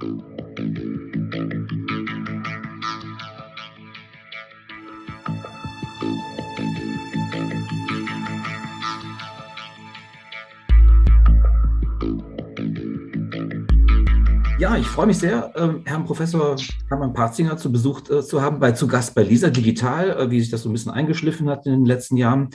Ja, ich freue mich sehr, äh, Herrn Professor Hermann Parzinger zu Besuch äh, zu haben, bei zu Gast bei Lisa Digital, äh, wie sich das so ein bisschen eingeschliffen hat in den letzten Jahren.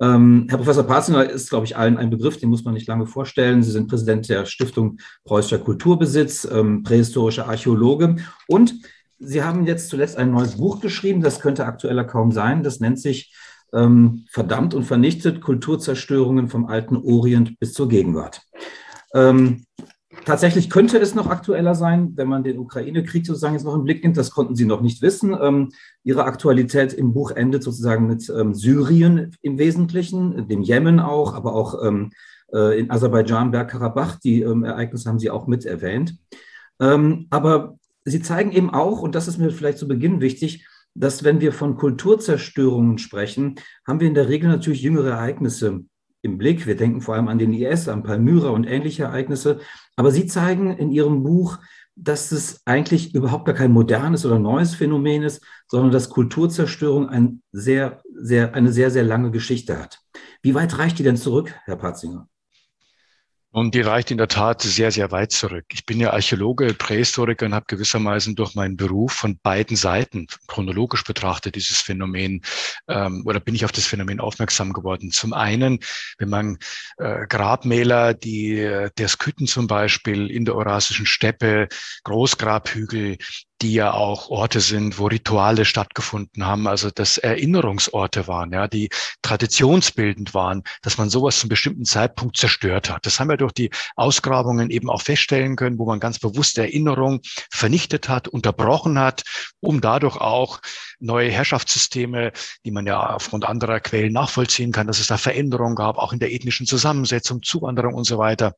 Ähm, Herr Professor Parzinger ist, glaube ich, allen ein Begriff, den muss man nicht lange vorstellen. Sie sind Präsident der Stiftung Preußischer Kulturbesitz, ähm, prähistorischer Archäologe und Sie haben jetzt zuletzt ein neues Buch geschrieben, das könnte aktueller kaum sein. Das nennt sich ähm, Verdammt und vernichtet Kulturzerstörungen vom alten Orient bis zur Gegenwart. Ähm, Tatsächlich könnte es noch aktueller sein, wenn man den Ukraine-Krieg sozusagen jetzt noch im Blick nimmt. Das konnten Sie noch nicht wissen. Ähm, Ihre Aktualität im Buch endet sozusagen mit ähm, Syrien im Wesentlichen, dem Jemen auch, aber auch ähm, äh, in Aserbaidschan, Bergkarabach. Die ähm, Ereignisse haben Sie auch mit erwähnt. Ähm, aber Sie zeigen eben auch, und das ist mir vielleicht zu Beginn wichtig, dass wenn wir von Kulturzerstörungen sprechen, haben wir in der Regel natürlich jüngere Ereignisse im Blick. Wir denken vor allem an den IS, an Palmyra und ähnliche Ereignisse. Aber Sie zeigen in Ihrem Buch, dass es eigentlich überhaupt gar kein modernes oder neues Phänomen ist, sondern dass Kulturzerstörung ein sehr, sehr, eine sehr, sehr lange Geschichte hat. Wie weit reicht die denn zurück, Herr Patzinger? Und die reicht in der Tat sehr, sehr weit zurück. Ich bin ja Archäologe, Prähistoriker und habe gewissermaßen durch meinen Beruf von beiden Seiten chronologisch betrachtet dieses Phänomen ähm, oder bin ich auf das Phänomen aufmerksam geworden. Zum einen, wenn man äh, Grabmäler, die der Skythen zum Beispiel in der Eurasischen Steppe, Großgrabhügel, die ja auch Orte sind, wo Rituale stattgefunden haben, also das Erinnerungsorte waren, ja, die traditionsbildend waren, dass man sowas zum bestimmten Zeitpunkt zerstört hat. Das haben wir durch die Ausgrabungen eben auch feststellen können, wo man ganz bewusst Erinnerung vernichtet hat, unterbrochen hat, um dadurch auch neue Herrschaftssysteme, die man ja aufgrund anderer Quellen nachvollziehen kann, dass es da Veränderungen gab, auch in der ethnischen Zusammensetzung, Zuwanderung und so weiter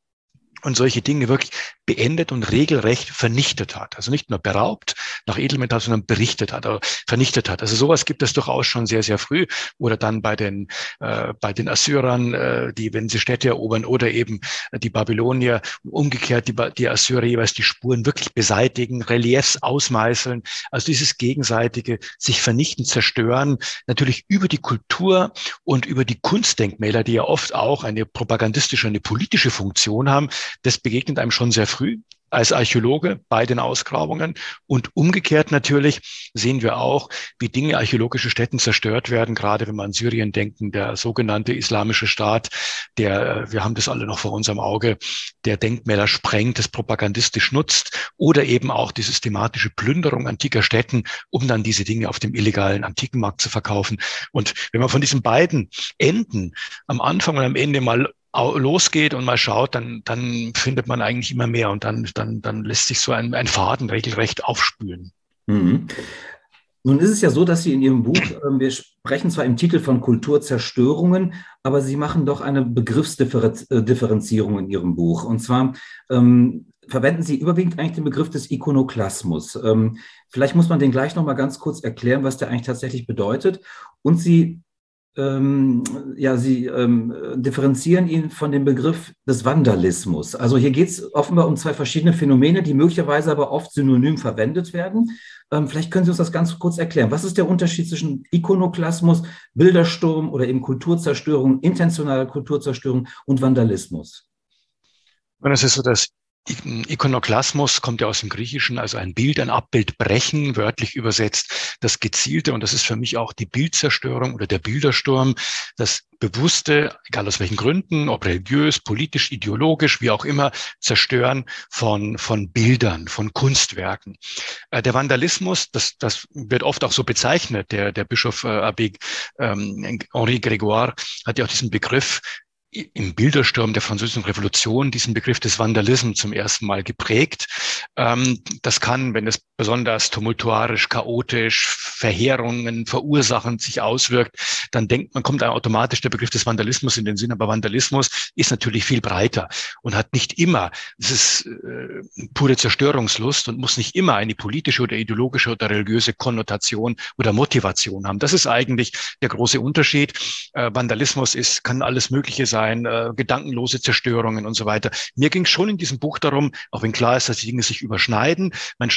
und solche Dinge wirklich beendet und regelrecht vernichtet hat. Also nicht nur beraubt nach Edelmetall, sondern berichtet hat, also vernichtet hat. Also sowas gibt es durchaus schon sehr, sehr früh. Oder dann bei den, äh, bei den Assyrern, äh, die, wenn sie Städte erobern, oder eben die Babylonier, umgekehrt die, die Assyrer jeweils die Spuren wirklich beseitigen, Reliefs ausmeißeln. Also dieses gegenseitige sich vernichten, zerstören, natürlich über die Kultur und über die Kunstdenkmäler, die ja oft auch eine propagandistische, eine politische Funktion haben, das begegnet einem schon sehr früh als Archäologe bei den Ausgrabungen. Und umgekehrt natürlich sehen wir auch, wie Dinge, archäologische Stätten zerstört werden, gerade wenn man an Syrien denken, der sogenannte Islamische Staat, der, wir haben das alle noch vor unserem Auge, der Denkmäler sprengt, das propagandistisch nutzt oder eben auch die systematische Plünderung antiker Städten, um dann diese Dinge auf dem illegalen Antikenmarkt zu verkaufen. Und wenn man von diesen beiden Enden am Anfang und am Ende mal losgeht und mal schaut, dann, dann findet man eigentlich immer mehr und dann, dann, dann lässt sich so ein, ein Faden regelrecht aufspülen. Mhm. Nun ist es ja so, dass Sie in Ihrem Buch, äh, wir sprechen zwar im Titel von Kulturzerstörungen, aber Sie machen doch eine Begriffsdifferenzierung in Ihrem Buch. Und zwar ähm, verwenden Sie überwiegend eigentlich den Begriff des Ikonoklasmus. Ähm, vielleicht muss man den gleich nochmal ganz kurz erklären, was der eigentlich tatsächlich bedeutet. Und Sie ähm, ja, Sie ähm, differenzieren ihn von dem Begriff des Vandalismus. Also hier geht es offenbar um zwei verschiedene Phänomene, die möglicherweise aber oft synonym verwendet werden. Ähm, vielleicht können Sie uns das ganz kurz erklären. Was ist der Unterschied zwischen Ikonoklasmus, Bildersturm oder eben Kulturzerstörung, intentionaler Kulturzerstörung und Vandalismus? Das ist so das Ikonoklasmus kommt ja aus dem Griechischen, also ein Bild, ein Abbild brechen, wörtlich übersetzt, das gezielte, und das ist für mich auch die Bildzerstörung oder der Bildersturm, das bewusste, egal aus welchen Gründen, ob religiös, politisch, ideologisch, wie auch immer, Zerstören von, von Bildern, von Kunstwerken. Äh, der Vandalismus, das, das wird oft auch so bezeichnet, der, der Bischof äh, Abbé ähm, Henri Grégoire hat ja auch diesen Begriff im Bildersturm der französischen Revolution diesen Begriff des Vandalismus zum ersten Mal geprägt. Ähm, das kann, wenn es besonders tumultuarisch, chaotisch, Verheerungen verursachen, sich auswirkt, dann denkt man, kommt automatisch der Begriff des Vandalismus in den Sinn. Aber Vandalismus ist natürlich viel breiter und hat nicht immer, es ist äh, pure Zerstörungslust und muss nicht immer eine politische oder ideologische oder religiöse Konnotation oder Motivation haben. Das ist eigentlich der große Unterschied. Äh, Vandalismus ist, kann alles Mögliche sein, äh, gedankenlose Zerstörungen und so weiter. Mir ging es schon in diesem Buch darum, auch wenn klar ist, dass die Dinge sich überschneiden. Man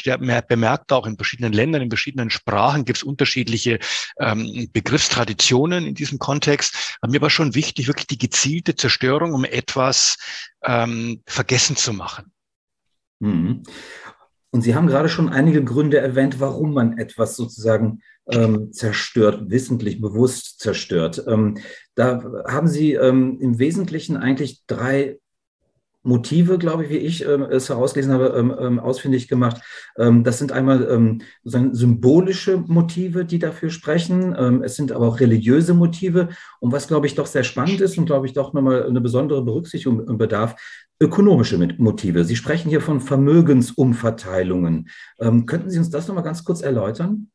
bemerkt auch in verschiedenen Ländern, in verschiedenen Sprachen gibt es unterschiedliche ähm, Begriffstraditionen in diesem Kontext. Aber mir war schon wichtig, wirklich die gezielte Zerstörung, um etwas ähm, vergessen zu machen. Und Sie haben gerade schon einige Gründe erwähnt, warum man etwas sozusagen ähm, zerstört, wissentlich, bewusst zerstört. Ähm, da haben Sie ähm, im Wesentlichen eigentlich drei Motive, glaube ich, wie ich ähm, es herausgelesen habe, ähm, ähm, ausfindig gemacht. Ähm, das sind einmal ähm, sozusagen symbolische Motive, die dafür sprechen. Ähm, es sind aber auch religiöse Motive. Und was, glaube ich, doch sehr spannend ist und, glaube ich, doch nochmal eine besondere Berücksichtigung bedarf, ökonomische Motive. Sie sprechen hier von Vermögensumverteilungen. könnten Sie uns das nochmal ganz kurz erläutern?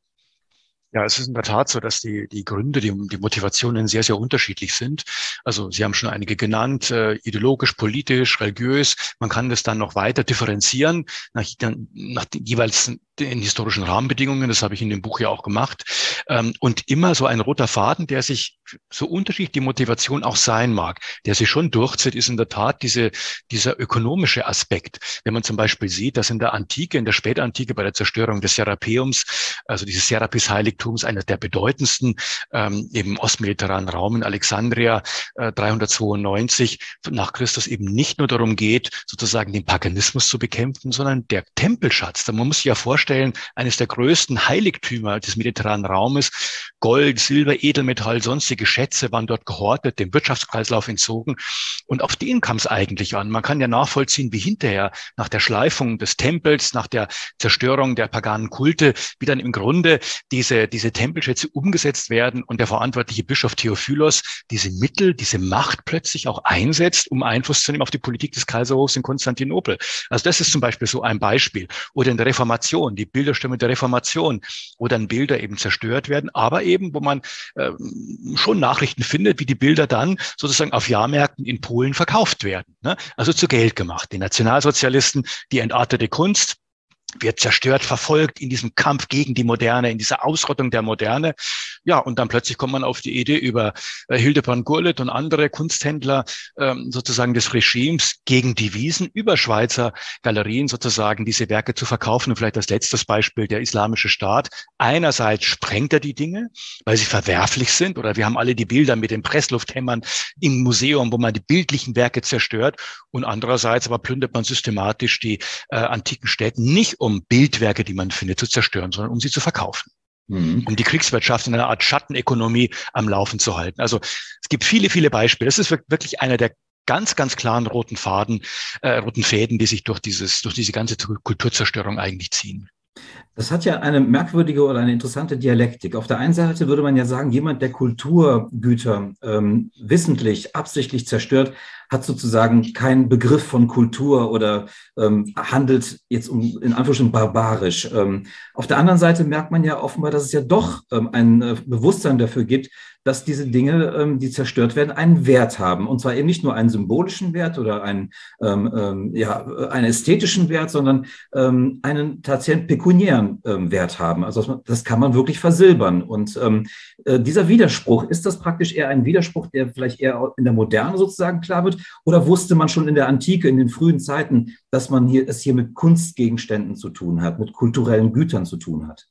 Ja, es ist in der Tat so, dass die, die Gründe, die, die Motivationen sehr, sehr unterschiedlich sind. Also Sie haben schon einige genannt, äh, ideologisch, politisch, religiös. Man kann das dann noch weiter differenzieren nach, nach jeweils den historischen Rahmenbedingungen. Das habe ich in dem Buch ja auch gemacht. Ähm, und immer so ein roter Faden, der sich so unterschiedlich die Motivation auch sein mag, der sich schon durchzieht, ist in der Tat diese, dieser ökonomische Aspekt. Wenn man zum Beispiel sieht, dass in der Antike, in der Spätantike bei der Zerstörung des Serapeums, also dieses Serapis-Heiligtums, einer der bedeutendsten ähm, im ostmediterranen Raum in Alexandria äh, 392 nach Christus eben nicht nur darum geht, sozusagen den Paganismus zu bekämpfen, sondern der Tempelschatz. Man muss sich ja vorstellen, eines der größten Heiligtümer des mediterranen Raumes, Gold, Silber, Edelmetall, sonstige Schätze waren dort gehortet, dem Wirtschaftskreislauf entzogen. Und auf den kam es eigentlich an. Man kann ja nachvollziehen, wie hinterher nach der Schleifung des Tempels, nach der Zerstörung der paganen Kulte, wie dann im Grunde diese, diese Tempelschätze umgesetzt werden und der verantwortliche Bischof Theophilos diese Mittel, diese Macht plötzlich auch einsetzt, um Einfluss zu nehmen auf die Politik des Kaiserhofs in Konstantinopel. Also das ist zum Beispiel so ein Beispiel. Oder in der Reformation, die Bilderstürme der Reformation, wo dann Bilder eben zerstört werden, aber eben, wo man äh, schon Nachrichten findet, wie die Bilder dann sozusagen auf Jahrmärkten in Polen verkauft werden. Ne? Also zu Geld gemacht. Die Nationalsozialisten, die entartete Kunst, wird zerstört, verfolgt in diesem Kampf gegen die Moderne, in dieser Ausrottung der Moderne. Ja, und dann plötzlich kommt man auf die Idee über äh, Hildebrand Gurlitt und andere Kunsthändler ähm, sozusagen des Regimes gegen Devisen über Schweizer Galerien sozusagen diese Werke zu verkaufen. Und vielleicht als letztes Beispiel der Islamische Staat. Einerseits sprengt er die Dinge, weil sie verwerflich sind, oder wir haben alle die Bilder mit den Presslufthämmern im Museum, wo man die bildlichen Werke zerstört. Und andererseits aber plündert man systematisch die äh, antiken Städte nicht um Bildwerke, die man findet, zu zerstören, sondern um sie zu verkaufen. Mhm. Um die Kriegswirtschaft in einer Art Schattenökonomie am Laufen zu halten. Also es gibt viele, viele Beispiele. Das ist wirklich einer der ganz, ganz klaren roten Faden, äh, roten Fäden, die sich durch dieses, durch diese ganze Kulturzerstörung eigentlich ziehen. Das hat ja eine merkwürdige oder eine interessante Dialektik. Auf der einen Seite würde man ja sagen, jemand, der Kulturgüter ähm, wissentlich, absichtlich zerstört, hat sozusagen keinen Begriff von Kultur oder ähm, handelt jetzt um, in Anführungsstrichen barbarisch. Ähm, auf der anderen Seite merkt man ja offenbar, dass es ja doch ähm, ein äh, Bewusstsein dafür gibt, dass diese Dinge, ähm, die zerstört werden, einen Wert haben. Und zwar eben nicht nur einen symbolischen Wert oder einen, ähm, ähm, ja, einen ästhetischen Wert, sondern ähm, einen tatsächlich pekuniären ähm, Wert haben. Also das kann man wirklich versilbern. Und ähm, äh, dieser Widerspruch, ist das praktisch eher ein Widerspruch, der vielleicht eher in der Moderne sozusagen klar wird? Oder wusste man schon in der Antike, in den frühen Zeiten, dass man hier, es hier mit Kunstgegenständen zu tun hat, mit kulturellen Gütern zu tun hat?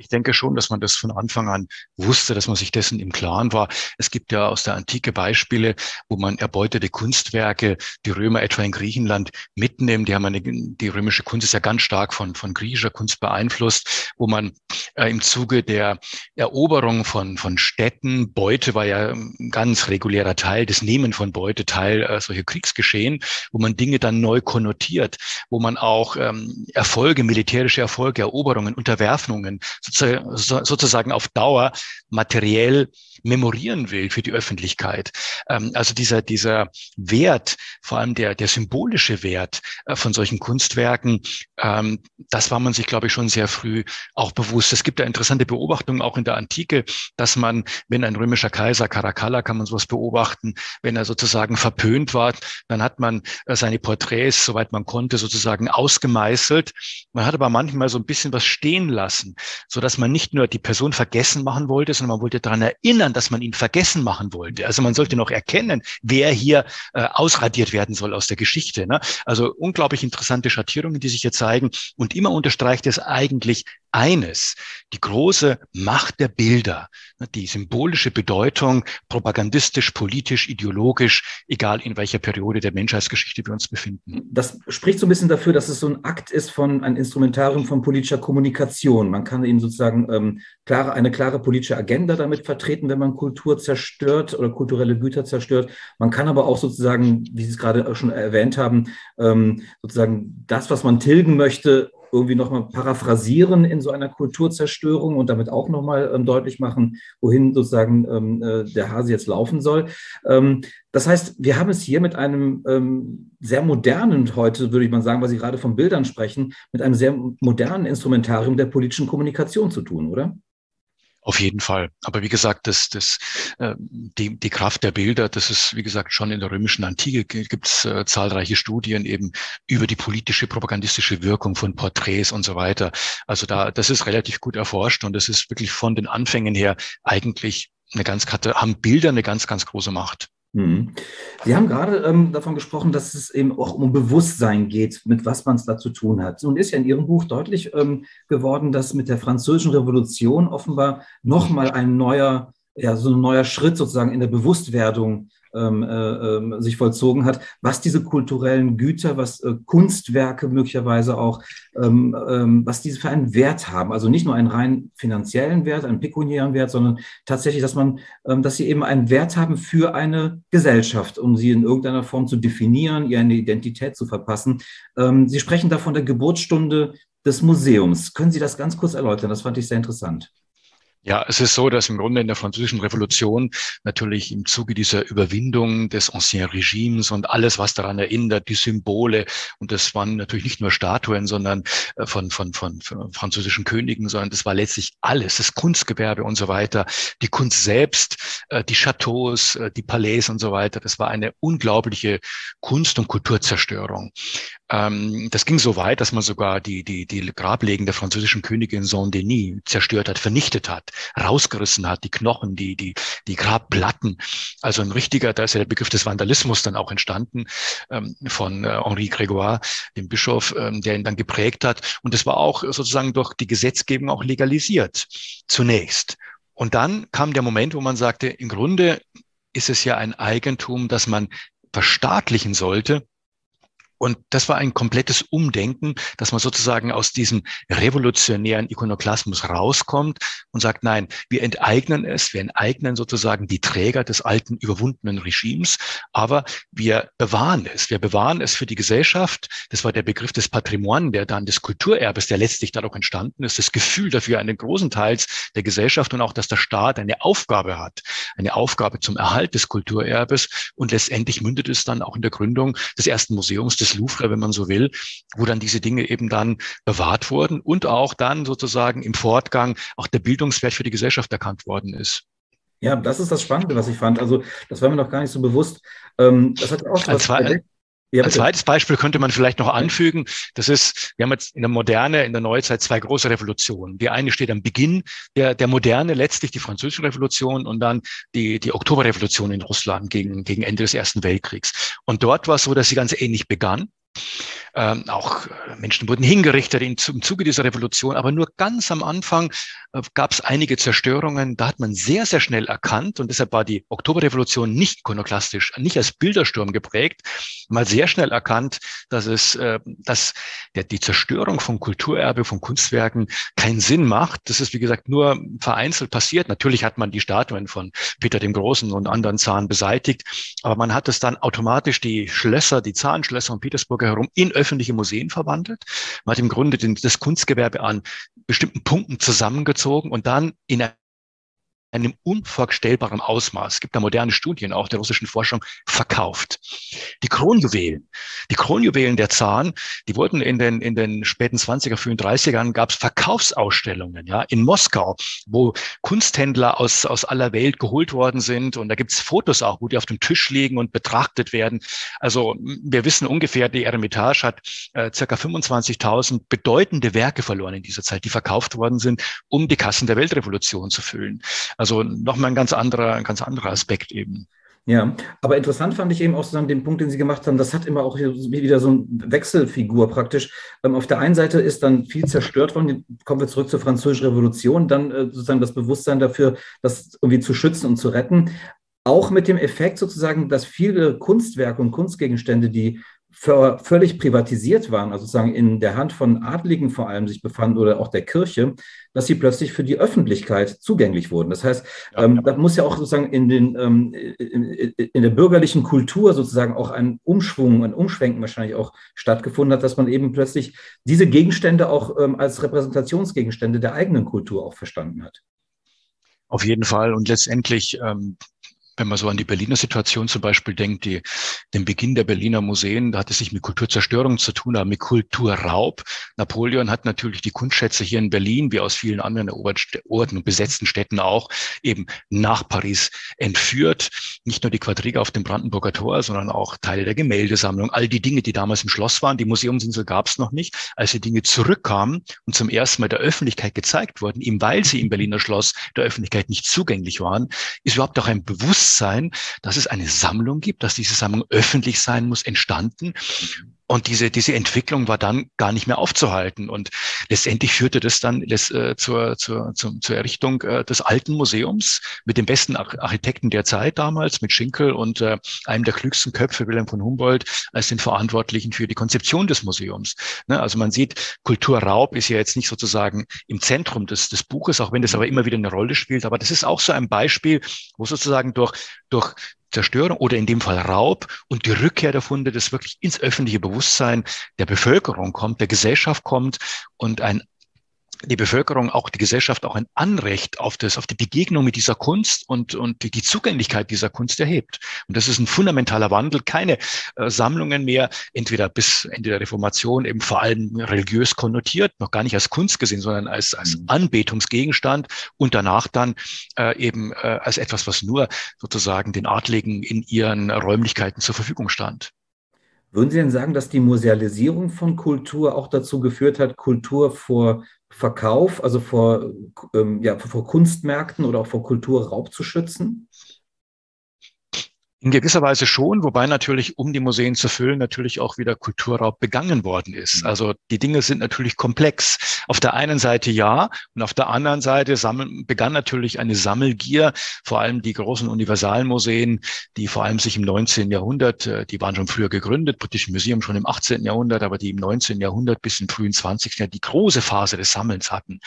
ich denke schon, dass man das von Anfang an wusste, dass man sich dessen im Klaren war. Es gibt ja aus der Antike Beispiele, wo man erbeutete Kunstwerke, die Römer etwa in Griechenland mitnehmen. Die haben eine, die römische Kunst ist ja ganz stark von, von griechischer Kunst beeinflusst, wo man äh, im Zuge der Eroberung von, von Städten, Beute war ja ein ganz regulärer Teil, das Nehmen von Beute, Teil äh, solcher Kriegsgeschehen, wo man Dinge dann neu konnotiert, wo man auch ähm, Erfolge, militärische Erfolge, Eroberungen, Unterwerfungen sozusagen auf Dauer materiell memorieren will für die Öffentlichkeit. Ähm, also dieser, dieser Wert, vor allem der, der symbolische Wert äh, von solchen Kunstwerken, ähm, das war man sich, glaube ich, schon sehr früh auch bewusst. Es gibt da interessante Beobachtungen auch in der Antike, dass man, wenn ein römischer Kaiser, Caracalla kann man sowas beobachten, wenn er sozusagen verpönt war, dann hat man äh, seine Porträts, soweit man konnte, sozusagen ausgemeißelt. Man hat aber manchmal so ein bisschen was stehen lassen, so dass man nicht nur die Person vergessen machen wollte, sondern man wollte daran erinnern, dass man ihn vergessen machen wollte. Also man sollte noch erkennen, wer hier äh, ausradiert werden soll aus der Geschichte. Ne? Also unglaublich interessante Schattierungen, die sich hier zeigen. Und immer unterstreicht es eigentlich eines, die große Macht der Bilder, ne? die symbolische Bedeutung, propagandistisch, politisch, ideologisch, egal in welcher Periode der Menschheitsgeschichte wir uns befinden. Das spricht so ein bisschen dafür, dass es so ein Akt ist von ein Instrumentarium von politischer Kommunikation. Man kann eben sozusagen ähm, klare, eine klare politische Agenda damit vertreten, wenn man Kultur zerstört oder kulturelle Güter zerstört. Man kann aber auch sozusagen, wie Sie es gerade schon erwähnt haben, ähm, sozusagen das, was man tilgen möchte, irgendwie nochmal paraphrasieren in so einer Kulturzerstörung und damit auch nochmal ähm, deutlich machen, wohin sozusagen ähm, äh, der Hase jetzt laufen soll. Ähm, das heißt, wir haben es hier mit einem ähm, sehr modernen, heute würde ich mal sagen, weil Sie gerade von Bildern sprechen, mit einem sehr modernen Instrumentarium der politischen Kommunikation zu tun, oder? Auf jeden Fall. Aber wie gesagt, das, das, äh, die, die Kraft der Bilder, das ist, wie gesagt, schon in der römischen Antike gibt es äh, zahlreiche Studien eben über die politische, propagandistische Wirkung von Porträts und so weiter. Also da, das ist relativ gut erforscht und das ist wirklich von den Anfängen her eigentlich eine ganz, haben Bilder eine ganz, ganz große Macht. Mhm. Sie haben gerade ähm, davon gesprochen, dass es eben auch um Bewusstsein geht, mit was man es da zu tun hat. Nun ist ja in Ihrem Buch deutlich ähm, geworden, dass mit der Französischen Revolution offenbar nochmal ein neuer, ja, so ein neuer Schritt sozusagen in der Bewusstwerdung ähm, äh, ähm, sich vollzogen hat, was diese kulturellen Güter, was äh, Kunstwerke möglicherweise auch, ähm, ähm, was diese für einen Wert haben. Also nicht nur einen rein finanziellen Wert, einen pekuniären Wert, sondern tatsächlich, dass man, ähm, dass sie eben einen Wert haben für eine Gesellschaft, um sie in irgendeiner Form zu definieren, ihr eine Identität zu verpassen. Ähm, sie sprechen da von der Geburtsstunde des Museums. Können Sie das ganz kurz erläutern? Das fand ich sehr interessant. Ja, es ist so, dass im Grunde in der französischen Revolution natürlich im Zuge dieser Überwindung des Ancien Regimes und alles, was daran erinnert, die Symbole, und das waren natürlich nicht nur Statuen, sondern äh, von, von, von, von französischen Königen, sondern das war letztlich alles, das Kunstgewerbe und so weiter, die Kunst selbst, äh, die Chateaus, äh, die Palais und so weiter. Das war eine unglaubliche Kunst- und Kulturzerstörung. Ähm, das ging so weit, dass man sogar die, die, die Grablegen der französischen Königin Saint-Denis zerstört hat, vernichtet hat, rausgerissen hat, die Knochen, die, die, die Grabplatten. Also ein richtiger, da ist ja der Begriff des Vandalismus dann auch entstanden ähm, von äh, Henri Grégoire, dem Bischof, ähm, der ihn dann geprägt hat. Und das war auch sozusagen durch die Gesetzgebung auch legalisiert, zunächst. Und dann kam der Moment, wo man sagte, im Grunde ist es ja ein Eigentum, das man verstaatlichen sollte und das war ein komplettes Umdenken, dass man sozusagen aus diesem revolutionären Ikonoklasmus rauskommt und sagt, nein, wir enteignen es, wir enteignen sozusagen die Träger des alten überwundenen Regimes, aber wir bewahren es, wir bewahren es für die Gesellschaft. Das war der Begriff des Patrimoine, der dann des Kulturerbes, der letztlich dadurch entstanden ist, das Gefühl dafür einen großen Teils der Gesellschaft und auch, dass der Staat eine Aufgabe hat, eine Aufgabe zum Erhalt des Kulturerbes und letztendlich mündet es dann auch in der Gründung des ersten Museums des des Louvre, wenn man so will, wo dann diese Dinge eben dann bewahrt wurden und auch dann sozusagen im Fortgang auch der Bildungswert für die Gesellschaft erkannt worden ist. Ja, das ist das Spannende, was ich fand. Also, das war mir noch gar nicht so bewusst. Ähm, das hat auch was ja, Ein zweites Beispiel könnte man vielleicht noch anfügen. Das ist, wir haben jetzt in der Moderne, in der Neuzeit zwei große Revolutionen. Die eine steht am Beginn der, der Moderne, letztlich die Französische Revolution und dann die, die Oktoberrevolution in Russland gegen, gegen Ende des Ersten Weltkriegs. Und dort war es so, dass sie ganz ähnlich begann. Ähm, auch äh, Menschen wurden hingerichtet im, Zuge dieser Revolution, aber nur ganz am Anfang äh, gab es einige Zerstörungen. Da hat man sehr, sehr schnell erkannt und deshalb war die Oktoberrevolution nicht ikonoklastisch, nicht als Bildersturm geprägt, mal sehr schnell erkannt, dass es, äh, dass der, die Zerstörung von Kulturerbe, von Kunstwerken keinen Sinn macht. Das ist, wie gesagt, nur vereinzelt passiert. Natürlich hat man die Statuen von Peter dem Großen und anderen Zahn beseitigt, aber man hat es dann automatisch die Schlösser, die Zahnschlösser um Petersburg herum in öffentliche Museen verwandelt. Man hat im Grunde den, das Kunstgewerbe an bestimmten Punkten zusammengezogen und dann in einem unvorstellbaren Ausmaß, gibt da moderne Studien auch der russischen Forschung, verkauft. Die Kronjuwelen, die Kronjuwelen der Zahn, die wurden in den, in den späten 20er, frühen 30ern gab es Verkaufsausstellungen, ja, in Moskau, wo Kunsthändler aus, aus aller Welt geholt worden sind. Und da gibt es Fotos auch, wo die auf dem Tisch liegen und betrachtet werden. Also wir wissen ungefähr, die Eremitage hat äh, circa 25.000 bedeutende Werke verloren in dieser Zeit, die verkauft worden sind, um die Kassen der Weltrevolution zu füllen. Also nochmal ein ganz anderer, ein ganz anderer Aspekt eben. Ja, aber interessant fand ich eben auch sozusagen den Punkt, den Sie gemacht haben, das hat immer auch wieder so eine Wechselfigur praktisch. Ähm, auf der einen Seite ist dann viel zerstört worden, kommen wir zurück zur Französischen Revolution, dann äh, sozusagen das Bewusstsein dafür, das irgendwie zu schützen und zu retten. Auch mit dem Effekt sozusagen, dass viele Kunstwerke und Kunstgegenstände, die völlig privatisiert waren, also sozusagen in der Hand von Adligen vor allem sich befanden oder auch der Kirche, dass sie plötzlich für die Öffentlichkeit zugänglich wurden. Das heißt, ja, ähm, ja. da muss ja auch sozusagen in, den, ähm, in, in, der bürgerlichen Kultur sozusagen auch ein Umschwung, ein Umschwenken wahrscheinlich auch stattgefunden hat, dass man eben plötzlich diese Gegenstände auch ähm, als Repräsentationsgegenstände der eigenen Kultur auch verstanden hat. Auf jeden Fall. Und letztendlich ähm, wenn man so an die Berliner Situation zum Beispiel denkt, die, den Beginn der Berliner Museen, da hat es sich mit Kulturzerstörung zu tun, aber mit Kulturraub. Napoleon hat natürlich die Kunstschätze hier in Berlin, wie aus vielen anderen Orten und besetzten Städten auch, eben nach Paris entführt. Nicht nur die Quadriga auf dem Brandenburger Tor, sondern auch Teile der Gemäldesammlung. All die Dinge, die damals im Schloss waren, die Museumsinsel gab es noch nicht. Als die Dinge zurückkamen und zum ersten Mal der Öffentlichkeit gezeigt wurden, eben weil sie im Berliner Schloss der Öffentlichkeit nicht zugänglich waren, ist überhaupt auch ein Bewusstsein Bewusstsein, dass es eine Sammlung gibt, dass diese Sammlung öffentlich sein muss, entstanden. Und diese, diese Entwicklung war dann gar nicht mehr aufzuhalten. Und letztendlich führte das dann äh, zur, zur, zur, zur Errichtung äh, des alten Museums mit dem besten Architekten der Zeit damals, mit Schinkel und äh, einem der klügsten Köpfe, Wilhelm von Humboldt, als den Verantwortlichen für die Konzeption des Museums. Ne? Also man sieht, Kulturraub ist ja jetzt nicht sozusagen im Zentrum des, des Buches, auch wenn das aber immer wieder eine Rolle spielt. Aber das ist auch so ein Beispiel, wo sozusagen durch, durch Zerstörung oder in dem Fall Raub und die Rückkehr der Funde, das wirklich ins öffentliche Bewusstsein der Bevölkerung kommt, der Gesellschaft kommt und ein die Bevölkerung, auch die Gesellschaft auch ein Anrecht auf das, auf die Begegnung mit dieser Kunst und, und die, die Zugänglichkeit dieser Kunst erhebt. Und das ist ein fundamentaler Wandel. Keine äh, Sammlungen mehr, entweder bis Ende der Reformation eben vor allem religiös konnotiert, noch gar nicht als Kunst gesehen, sondern als, als mhm. Anbetungsgegenstand und danach dann äh, eben äh, als etwas, was nur sozusagen den Adligen in ihren Räumlichkeiten zur Verfügung stand. Würden Sie denn sagen, dass die Musealisierung von Kultur auch dazu geführt hat, Kultur vor Verkauf, also vor, ähm, ja, vor Kunstmärkten oder auch vor Kulturraub zu schützen? In gewisser Weise schon, wobei natürlich, um die Museen zu füllen, natürlich auch wieder Kulturraub begangen worden ist. Mhm. Also die Dinge sind natürlich komplex. Auf der einen Seite ja, und auf der anderen Seite sammeln, begann natürlich eine Sammelgier, vor allem die großen Universalmuseen, die vor allem sich im 19. Jahrhundert, äh, die waren schon früher gegründet, British Museum schon im 18. Jahrhundert, aber die im 19. Jahrhundert bis im frühen 20. Jahrhundert die große Phase des Sammelns hatten,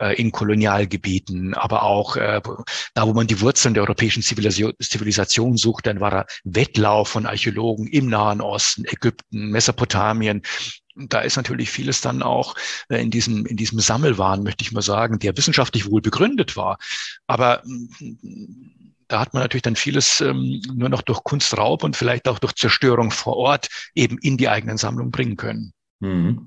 äh, in Kolonialgebieten, aber auch äh, da, wo man die Wurzeln der europäischen Zivilisation suchte, dann war er Wettlauf von Archäologen im Nahen Osten, Ägypten, Mesopotamien. Da ist natürlich vieles dann auch äh, in diesem, in diesem Sammelwahn, möchte ich mal sagen, der wissenschaftlich wohl begründet war. Aber mm, da hat man natürlich dann vieles ähm, nur noch durch Kunstraub und vielleicht auch durch Zerstörung vor Ort eben in die eigenen Sammlungen bringen können. Mhm.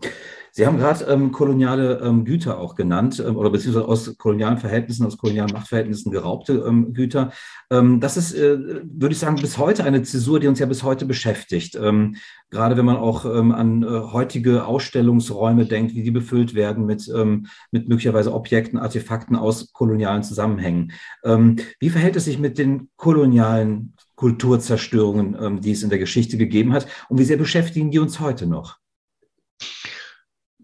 Sie haben gerade ähm, koloniale ähm, Güter auch genannt ähm, oder beziehungsweise aus kolonialen Verhältnissen, aus kolonialen Machtverhältnissen geraubte ähm, Güter. Ähm, das ist, äh, würde ich sagen, bis heute eine Zäsur, die uns ja bis heute beschäftigt. Ähm, gerade wenn man auch an äh, heutige Ausstellungsräume denkt, wie die befüllt werden mit, mit möglicherweise Objekten, Artefakten aus kolonialen Zusammenhängen. wie verhält es sich mit den kolonialen Kulturzerstörungen, die es in der Geschichte gegeben hat? Und wie sehr beschäftigen die uns heute noch?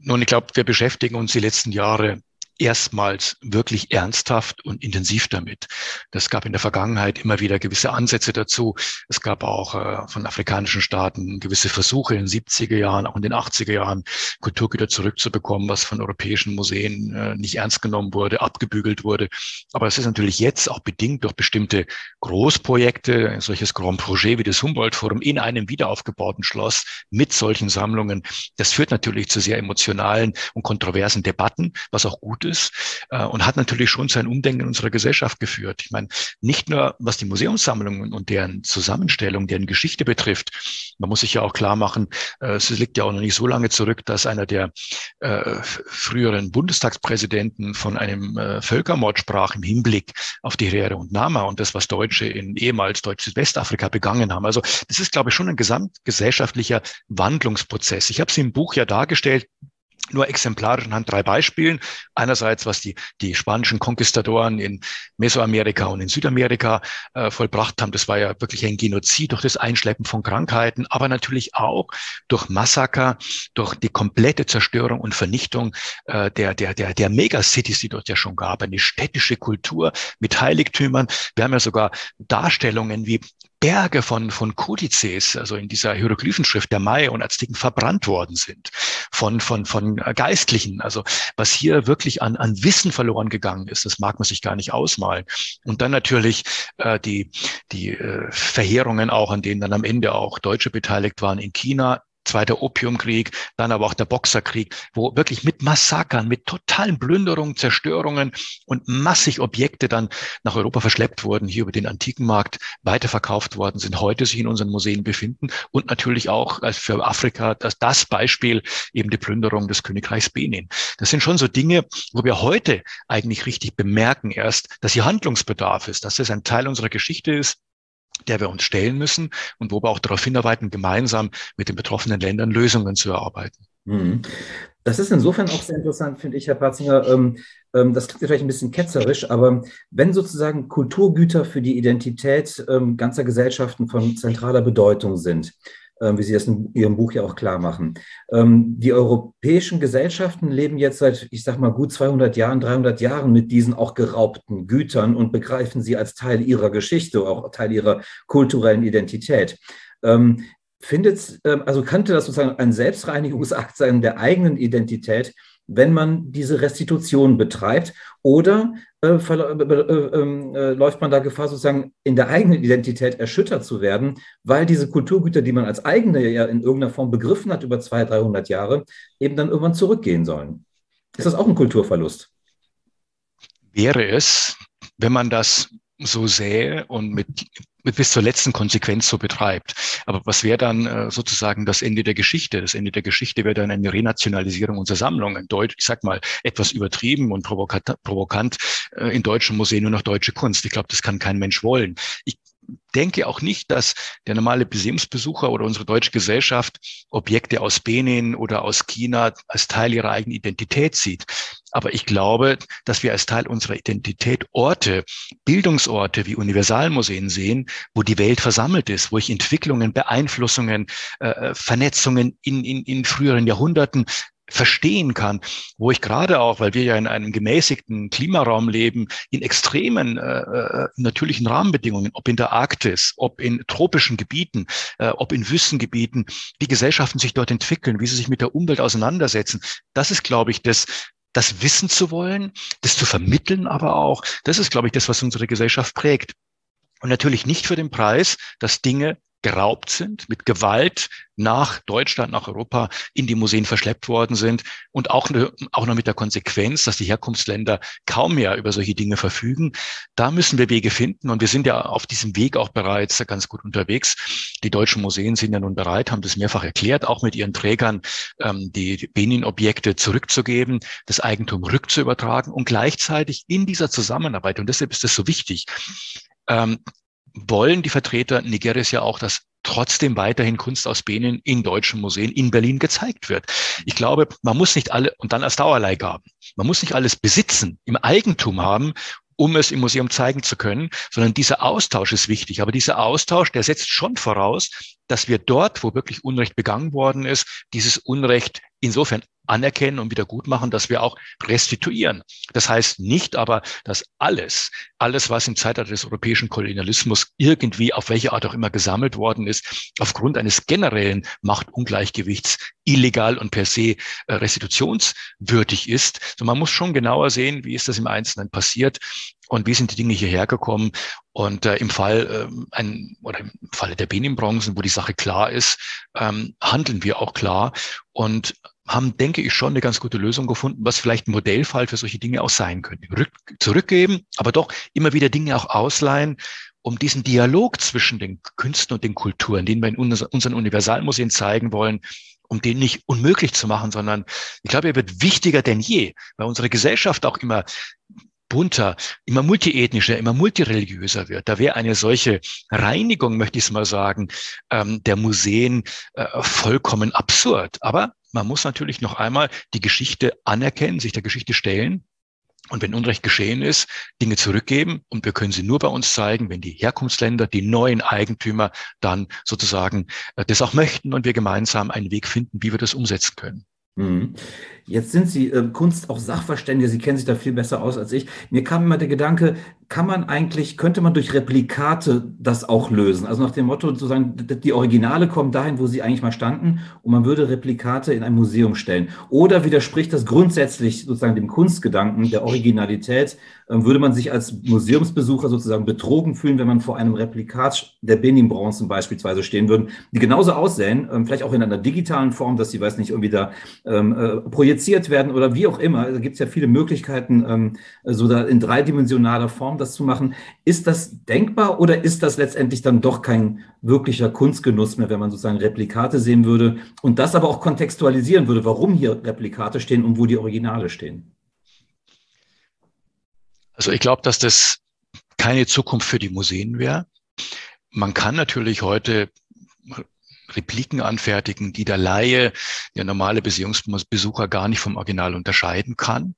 Nun, ich glaube, wir beschäftigen uns die letzten Jahre erstmals wirklich ernsthaft und intensiv damit. Das gab in der Vergangenheit immer wieder gewisse Ansätze dazu. Es gab auch äh, von afrikanischen Staaten gewisse Versuche in den 70er Jahren, auch in den 80er Jahren, Kulturgüter zurückzubekommen, was von europäischen Museen äh, nicht ernst genommen wurde, abgebügelt wurde. Aber es ist natürlich jetzt auch bedingt durch bestimmte Großprojekte, solches Grand Projet wie das Humboldt-Forum in einem wiederaufgebauten Schloss mit solchen Sammlungen. Das führt natürlich zu sehr emotionalen und kontroversen Debatten, was auch gut ist ist äh, und hat natürlich schon sein Umdenken in unserer Gesellschaft geführt. Ich meine, nicht nur was die Museumssammlungen und deren Zusammenstellung, deren Geschichte betrifft. Man muss sich ja auch klar machen, äh, es liegt ja auch noch nicht so lange zurück, dass einer der äh, früheren Bundestagspräsidenten von einem äh, Völkermord sprach im Hinblick auf die Herere und Nama und das, was Deutsche in ehemals deutsches Westafrika begangen haben. Also das ist, glaube ich, schon ein gesamtgesellschaftlicher Wandlungsprozess. Ich habe es im Buch ja dargestellt, nur exemplarisch anhand drei Beispielen. Einerseits, was die, die spanischen Konquistadoren in Mesoamerika und in Südamerika äh, vollbracht haben. Das war ja wirklich ein Genozid durch das Einschleppen von Krankheiten, aber natürlich auch durch Massaker, durch die komplette Zerstörung und Vernichtung äh, der, der, der, der Megacities, die dort ja schon gab. Eine städtische Kultur mit Heiligtümern. Wir haben ja sogar Darstellungen wie Berge von, von Kodizes, also in dieser Hieroglyphenschrift der Maya und Azteken verbrannt worden sind von, von, von Geistlichen. Also was hier wirklich an, an Wissen verloren gegangen ist, das mag man sich gar nicht ausmalen. Und dann natürlich äh, die, die äh, Verheerungen auch, an denen dann am Ende auch Deutsche beteiligt waren in China, Zweiter Opiumkrieg, dann aber auch der Boxerkrieg, wo wirklich mit Massakern, mit totalen Plünderungen, Zerstörungen und massig Objekte dann nach Europa verschleppt wurden, hier über den Antikenmarkt weiterverkauft worden sind, heute sich in unseren Museen befinden und natürlich auch für Afrika das, das Beispiel eben die Plünderung des Königreichs Benin. Das sind schon so Dinge, wo wir heute eigentlich richtig bemerken erst, dass hier Handlungsbedarf ist, dass das ein Teil unserer Geschichte ist, der wir uns stellen müssen und wo wir auch darauf hinarbeiten, gemeinsam mit den betroffenen Ländern Lösungen zu erarbeiten. Mhm. Das ist insofern auch sehr interessant, finde ich, Herr Patzinger. Ähm, ähm, das klingt vielleicht ein bisschen ketzerisch, aber wenn sozusagen Kulturgüter für die Identität ähm, ganzer Gesellschaften von zentraler Bedeutung sind, wie Sie das in Ihrem Buch ja auch klar machen. Ähm, die europäischen Gesellschaften leben jetzt seit, ich sag mal, gut 200 Jahren, 300 Jahren mit diesen auch geraubten Gütern und begreifen sie als Teil ihrer Geschichte, auch Teil ihrer kulturellen Identität. Ähm, findet, also könnte das sozusagen ein Selbstreinigungsakt sein der eigenen Identität, wenn man diese Restitution betreibt? Oder äh, äh, äh, ähm, äh, läuft man da Gefahr, sozusagen in der eigenen Identität erschüttert zu werden, weil diese Kulturgüter, die man als eigene ja in irgendeiner Form begriffen hat über 200, 300 Jahre, eben dann irgendwann zurückgehen sollen? Ist das auch ein Kulturverlust? Wäre es, wenn man das so sähe und mit bis zur letzten Konsequenz so betreibt. Aber was wäre dann äh, sozusagen das Ende der Geschichte? Das Ende der Geschichte wäre dann eine Renationalisierung unserer Sammlungen. Deutsch, ich sag mal, etwas übertrieben und provokant, provokant äh, in deutschen Museen nur noch deutsche Kunst. Ich glaube, das kann kein Mensch wollen. Ich denke auch nicht, dass der normale Museumsbesucher oder unsere deutsche Gesellschaft Objekte aus Benin oder aus China als Teil ihrer eigenen Identität sieht. Aber ich glaube, dass wir als Teil unserer Identität Orte, Bildungsorte wie Universalmuseen sehen, wo die Welt versammelt ist, wo ich Entwicklungen, Beeinflussungen, äh, äh Vernetzungen in, in, in früheren Jahrhunderten verstehen kann, wo ich gerade auch, weil wir ja in einem gemäßigten Klimaraum leben, in extremen äh, äh, natürlichen Rahmenbedingungen, ob in der Arktis, ob in tropischen Gebieten, äh, ob in Wüstengebieten, wie Gesellschaften sich dort entwickeln, wie sie sich mit der Umwelt auseinandersetzen. Das ist, glaube ich, das, das wissen zu wollen, das zu vermitteln, aber auch, das ist, glaube ich, das, was unsere Gesellschaft prägt. Und natürlich nicht für den Preis, dass Dinge geraubt sind, mit Gewalt nach Deutschland, nach Europa in die Museen verschleppt worden sind und auch, auch noch mit der Konsequenz, dass die Herkunftsländer kaum mehr über solche Dinge verfügen. Da müssen wir Wege finden und wir sind ja auf diesem Weg auch bereits ganz gut unterwegs. Die deutschen Museen sind ja nun bereit, haben das mehrfach erklärt, auch mit ihren Trägern ähm, die Benin-Objekte zurückzugeben, das Eigentum rückzuübertragen und gleichzeitig in dieser Zusammenarbeit, und deshalb ist das so wichtig, ähm, wollen die Vertreter Nigerias ja auch, dass trotzdem weiterhin Kunst aus Benin in deutschen Museen in Berlin gezeigt wird. Ich glaube, man muss nicht alle, und dann als Dauerleihgaben, man muss nicht alles besitzen, im Eigentum haben, um es im Museum zeigen zu können, sondern dieser Austausch ist wichtig. Aber dieser Austausch, der setzt schon voraus, dass wir dort, wo wirklich Unrecht begangen worden ist, dieses Unrecht insofern anerkennen und wieder gut machen, dass wir auch restituieren. Das heißt nicht aber, dass alles, alles, was im Zeitalter des europäischen Kolonialismus irgendwie auf welche Art auch immer gesammelt worden ist, aufgrund eines generellen Machtungleichgewichts illegal und per se äh, restitutionswürdig ist. So man muss schon genauer sehen, wie ist das im Einzelnen passiert und wie sind die Dinge hierher gekommen. Und äh, im Fall äh, ein, oder im Falle der Benin-Bronzen, wo die Sache klar ist, ähm, handeln wir auch klar. Und haben, denke ich, schon eine ganz gute Lösung gefunden, was vielleicht ein Modellfall für solche Dinge auch sein könnte. Rück, zurückgeben, aber doch immer wieder Dinge auch ausleihen, um diesen Dialog zwischen den Künsten und den Kulturen, den wir in unseren Universalmuseen zeigen wollen, um den nicht unmöglich zu machen, sondern ich glaube, er wird wichtiger denn je, weil unsere Gesellschaft auch immer bunter, immer multiethnischer, immer multireligiöser wird. Da wäre eine solche Reinigung, möchte ich es mal sagen, ähm, der Museen äh, vollkommen absurd. Aber man muss natürlich noch einmal die Geschichte anerkennen, sich der Geschichte stellen und wenn Unrecht geschehen ist, Dinge zurückgeben. Und wir können sie nur bei uns zeigen, wenn die Herkunftsländer, die neuen Eigentümer dann sozusagen äh, das auch möchten und wir gemeinsam einen Weg finden, wie wir das umsetzen können. Mhm. Jetzt sind Sie äh, Kunst auch Sachverständige, Sie kennen sich da viel besser aus als ich. Mir kam immer der Gedanke, kann man eigentlich, könnte man durch Replikate das auch lösen? Also nach dem Motto sozusagen, die Originale kommen dahin, wo sie eigentlich mal standen und man würde Replikate in ein Museum stellen. Oder widerspricht das grundsätzlich sozusagen dem Kunstgedanken der Originalität? Ähm, würde man sich als Museumsbesucher sozusagen betrogen fühlen, wenn man vor einem Replikat der Benin-Bronzen beispielsweise stehen würde, die genauso aussehen, ähm, vielleicht auch in einer digitalen Form, dass sie, weiß nicht, irgendwie da ähm, äh, projiziert werden oder wie auch immer. Da gibt es ja viele Möglichkeiten, ähm, so da in dreidimensionaler Form das zu machen. Ist das denkbar oder ist das letztendlich dann doch kein wirklicher Kunstgenuss mehr, wenn man sozusagen Replikate sehen würde und das aber auch kontextualisieren würde, warum hier Replikate stehen und wo die Originale stehen? Also ich glaube, dass das keine Zukunft für die Museen wäre. Man kann natürlich heute Repliken anfertigen, die der Laie, der normale Museumsbesucher gar nicht vom Original unterscheiden kann.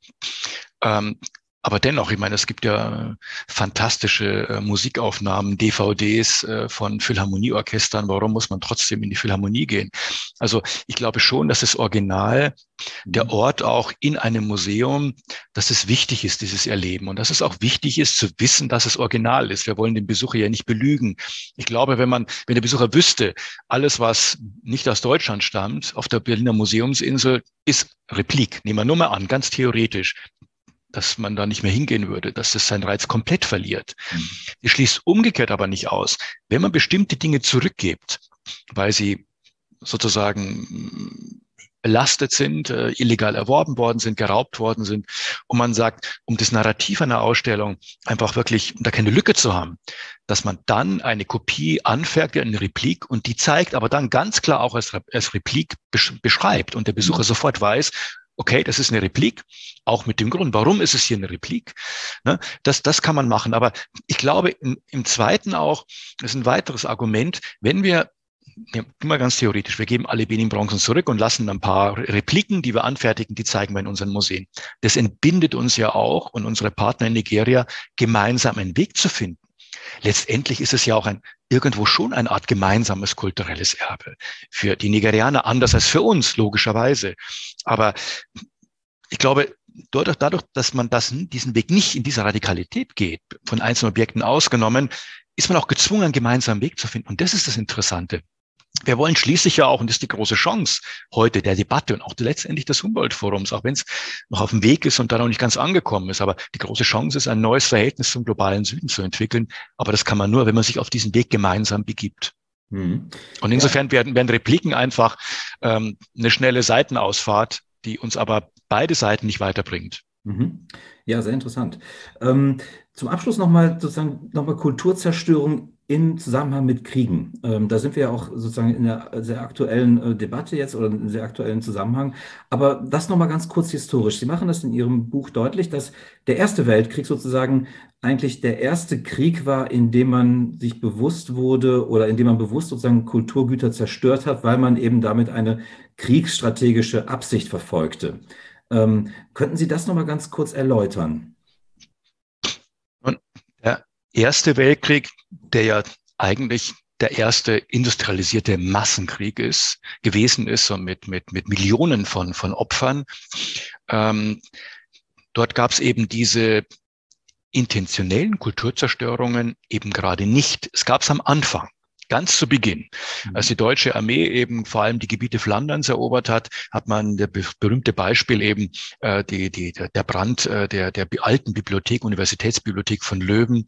Ähm, aber dennoch, ich meine, es gibt ja fantastische äh, Musikaufnahmen, DVDs äh, von Philharmonieorchestern. Warum muss man trotzdem in die Philharmonie gehen? Also ich glaube schon, dass das Original, der mhm. Ort auch in einem Museum, dass es wichtig ist, dieses Erleben. Und dass es auch wichtig ist, zu wissen, dass es original ist. Wir wollen den Besucher ja nicht belügen. Ich glaube, wenn man, wenn der Besucher wüsste, alles, was nicht aus Deutschland stammt, auf der Berliner Museumsinsel, ist Replik. Nehmen wir nur mal an, ganz theoretisch dass man da nicht mehr hingehen würde, dass das seinen Reiz komplett verliert. Mhm. Die schließt umgekehrt aber nicht aus. Wenn man bestimmte Dinge zurückgibt, weil sie sozusagen belastet sind, äh, illegal erworben worden sind, geraubt worden sind. Und man sagt, um das Narrativ einer Ausstellung einfach wirklich, da keine Lücke zu haben, dass man dann eine Kopie anfertigt, eine Replik und die zeigt, aber dann ganz klar auch als, als Replik beschreibt und der Besucher mhm. sofort weiß, okay, das ist eine Replik, auch mit dem Grund, warum ist es hier eine Replik? Ne, das, das kann man machen. Aber ich glaube, im, im zweiten auch, das ist ein weiteres Argument, wenn wir mal ganz theoretisch, wir geben alle Benin-Bronzen zurück und lassen ein paar Repliken, die wir anfertigen, die zeigen wir in unseren Museen. Das entbindet uns ja auch und unsere Partner in Nigeria, gemeinsam einen Weg zu finden. Letztendlich ist es ja auch ein, irgendwo schon eine Art gemeinsames kulturelles Erbe. Für die Nigerianer anders als für uns, logischerweise. Aber ich glaube, dadurch, dadurch, dass man das, diesen Weg nicht in dieser Radikalität geht, von einzelnen Objekten ausgenommen, ist man auch gezwungen, einen gemeinsamen Weg zu finden. Und das ist das Interessante. Wir wollen schließlich ja auch, und das ist die große Chance heute der Debatte und auch letztendlich des Humboldt-Forums, auch wenn es noch auf dem Weg ist und da noch nicht ganz angekommen ist, aber die große Chance ist, ein neues Verhältnis zum globalen Süden zu entwickeln. Aber das kann man nur, wenn man sich auf diesen Weg gemeinsam begibt. Mhm. Und insofern ja. werden, werden Repliken einfach ähm, eine schnelle Seitenausfahrt, die uns aber beide Seiten nicht weiterbringt. Mhm. Ja, sehr interessant. Ähm, zum Abschluss nochmal sozusagen nochmal Kulturzerstörung in Zusammenhang mit Kriegen. Ähm, da sind wir ja auch sozusagen in einer sehr aktuellen äh, Debatte jetzt oder in sehr aktuellen Zusammenhang. Aber das nochmal ganz kurz historisch. Sie machen das in Ihrem Buch deutlich, dass der Erste Weltkrieg sozusagen eigentlich der erste Krieg war, in dem man sich bewusst wurde oder in dem man bewusst sozusagen Kulturgüter zerstört hat, weil man eben damit eine kriegsstrategische Absicht verfolgte. Ähm, könnten Sie das nochmal ganz kurz erläutern? Erste Weltkrieg, der ja eigentlich der erste industrialisierte Massenkrieg ist, gewesen ist, so mit, mit, mit Millionen von, von Opfern. Ähm, dort gab es eben diese intentionellen Kulturzerstörungen eben gerade nicht. Es gab es am Anfang Ganz zu Beginn, mhm. als die deutsche Armee eben vor allem die Gebiete Flanderns erobert hat, hat man der berühmte Beispiel eben äh, die, die, der Brand äh, der, der alten Bibliothek, Universitätsbibliothek von Löwen.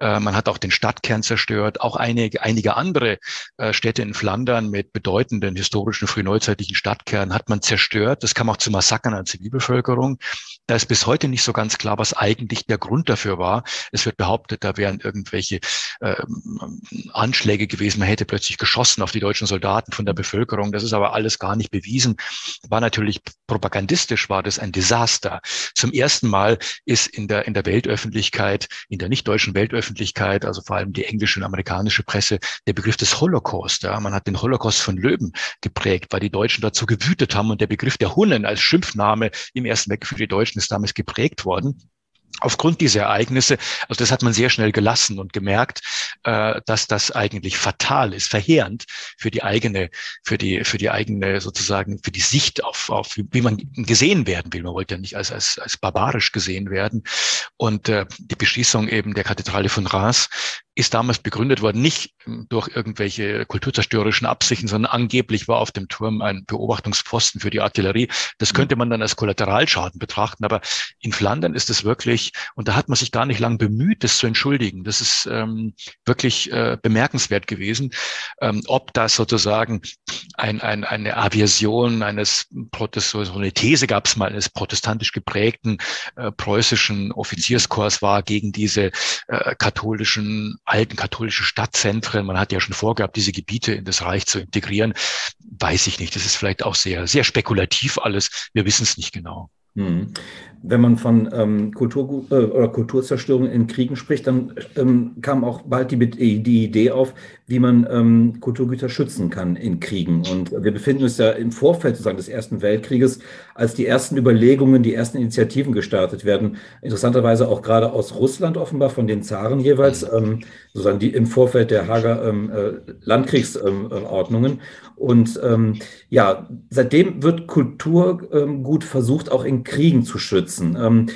Äh, man hat auch den Stadtkern zerstört, auch einige, einige andere äh, Städte in Flandern mit bedeutenden historischen frühneuzeitlichen Stadtkernen hat man zerstört. Das kam auch zu Massakern an Zivilbevölkerung. Da ist bis heute nicht so ganz klar, was eigentlich der Grund dafür war. Es wird behauptet, da wären irgendwelche äh, Anschläge gewesen. Man hätte plötzlich geschossen auf die deutschen Soldaten von der Bevölkerung. Das ist aber alles gar nicht bewiesen. War natürlich propagandistisch, war das ein Desaster. Zum ersten Mal ist in der, in der Weltöffentlichkeit, in der nicht deutschen Weltöffentlichkeit, also vor allem die englische und amerikanische Presse, der Begriff des Holocaust. Ja, man hat den Holocaust von Löwen geprägt, weil die Deutschen dazu gewütet haben und der Begriff der Hunnen als Schimpfname im Ersten Weltkrieg für die Deutschen ist damals geprägt worden aufgrund dieser Ereignisse, also das hat man sehr schnell gelassen und gemerkt, äh, dass das eigentlich fatal ist, verheerend für die eigene, für die, für die eigene sozusagen, für die Sicht auf, auf wie man gesehen werden will. Man wollte ja nicht als, als, als barbarisch gesehen werden. Und äh, die Beschließung eben der Kathedrale von Reims ist damals begründet worden, nicht durch irgendwelche kulturzerstörerischen Absichten, sondern angeblich war auf dem Turm ein Beobachtungsposten für die Artillerie. Das könnte man dann als Kollateralschaden betrachten, aber in Flandern ist es wirklich, und da hat man sich gar nicht lang bemüht, das zu entschuldigen. Das ist ähm, wirklich äh, bemerkenswert gewesen, ähm, ob das sozusagen ein, ein, eine Aversion eines Protest, so eine These gab es mal eines protestantisch geprägten äh, preußischen Offizierskorps war gegen diese äh, katholischen alten katholischen Stadtzentren. Man hat ja schon vorgehabt, diese Gebiete in das Reich zu integrieren. Weiß ich nicht. Das ist vielleicht auch sehr, sehr spekulativ alles. Wir wissen es nicht genau. Hm. Wenn man von ähm, Kultur, äh, oder Kulturzerstörung in Kriegen spricht, dann ähm, kam auch bald die, die Idee auf, wie man ähm, Kulturgüter schützen kann in Kriegen. Und wir befinden uns ja im Vorfeld sozusagen des Ersten Weltkrieges, als die ersten Überlegungen, die ersten Initiativen gestartet werden. Interessanterweise auch gerade aus Russland offenbar von den Zaren jeweils, mhm. ähm, sozusagen die im Vorfeld der Hager ähm, äh, Landkriegsordnungen. Und ähm, ja, seitdem wird Kultur ähm, gut versucht, auch in Kriegen zu schützen. Ähm,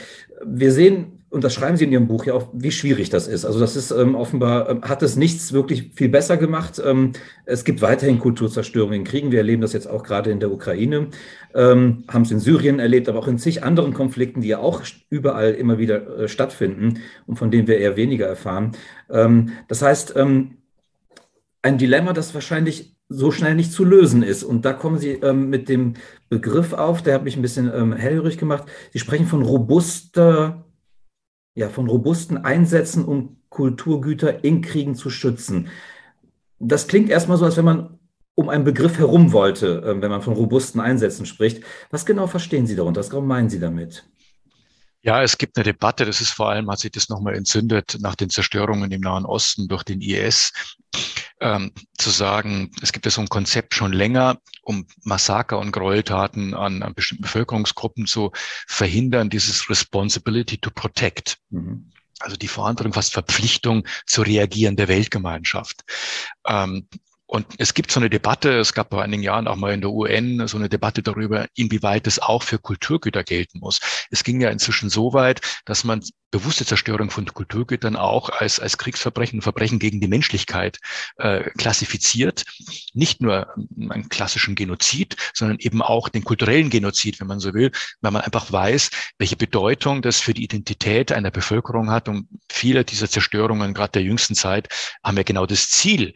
wir sehen, und das schreiben Sie in Ihrem Buch ja auch, wie schwierig das ist. Also das ist ähm, offenbar, ähm, hat es nichts wirklich viel besser gemacht. Ähm, es gibt weiterhin Kulturzerstörung in Kriegen. Wir erleben das jetzt auch gerade in der Ukraine, ähm, haben es in Syrien erlebt, aber auch in zig anderen Konflikten, die ja auch überall immer wieder äh, stattfinden und von denen wir eher weniger erfahren. Ähm, das heißt, ähm, ein Dilemma, das wahrscheinlich so schnell nicht zu lösen ist. Und da kommen Sie ähm, mit dem Begriff auf, der hat mich ein bisschen ähm, hellhörig gemacht. Sie sprechen von robuster, ja, von robusten Einsätzen, um Kulturgüter in Kriegen zu schützen. Das klingt erstmal so, als wenn man um einen Begriff herum wollte, äh, wenn man von robusten Einsätzen spricht. Was genau verstehen Sie darunter? Was genau meinen Sie damit? Ja, es gibt eine Debatte, das ist vor allem, hat sich das nochmal entzündet nach den Zerstörungen im Nahen Osten durch den IS, ähm, zu sagen, es gibt ja so ein Konzept schon länger, um Massaker und Gräueltaten an, an bestimmten Bevölkerungsgruppen zu verhindern, dieses Responsibility to Protect. Mhm. Also die Verantwortung, fast Verpflichtung zu reagieren der Weltgemeinschaft. Ähm, und es gibt so eine Debatte, es gab vor einigen Jahren auch mal in der UN so eine Debatte darüber, inwieweit es auch für Kulturgüter gelten muss. Es ging ja inzwischen so weit, dass man bewusste Zerstörung von Kulturgütern auch als, als Kriegsverbrechen, Verbrechen gegen die Menschlichkeit äh, klassifiziert. Nicht nur einen klassischen Genozid, sondern eben auch den kulturellen Genozid, wenn man so will, weil man einfach weiß, welche Bedeutung das für die Identität einer Bevölkerung hat. Und viele dieser Zerstörungen, gerade der jüngsten Zeit, haben ja genau das Ziel,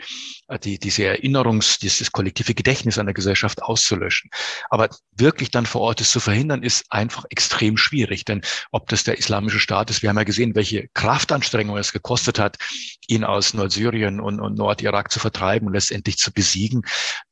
die, diese Erinnerungs-, dieses kollektive Gedächtnis einer Gesellschaft auszulöschen. Aber wirklich dann vor Ort es zu verhindern, ist einfach extrem schwierig. Denn ob das der islamische Staat ist, wir haben ja gesehen, welche Kraftanstrengung es gekostet hat, ihn aus Nordsyrien und, und Nordirak zu vertreiben und letztendlich zu besiegen.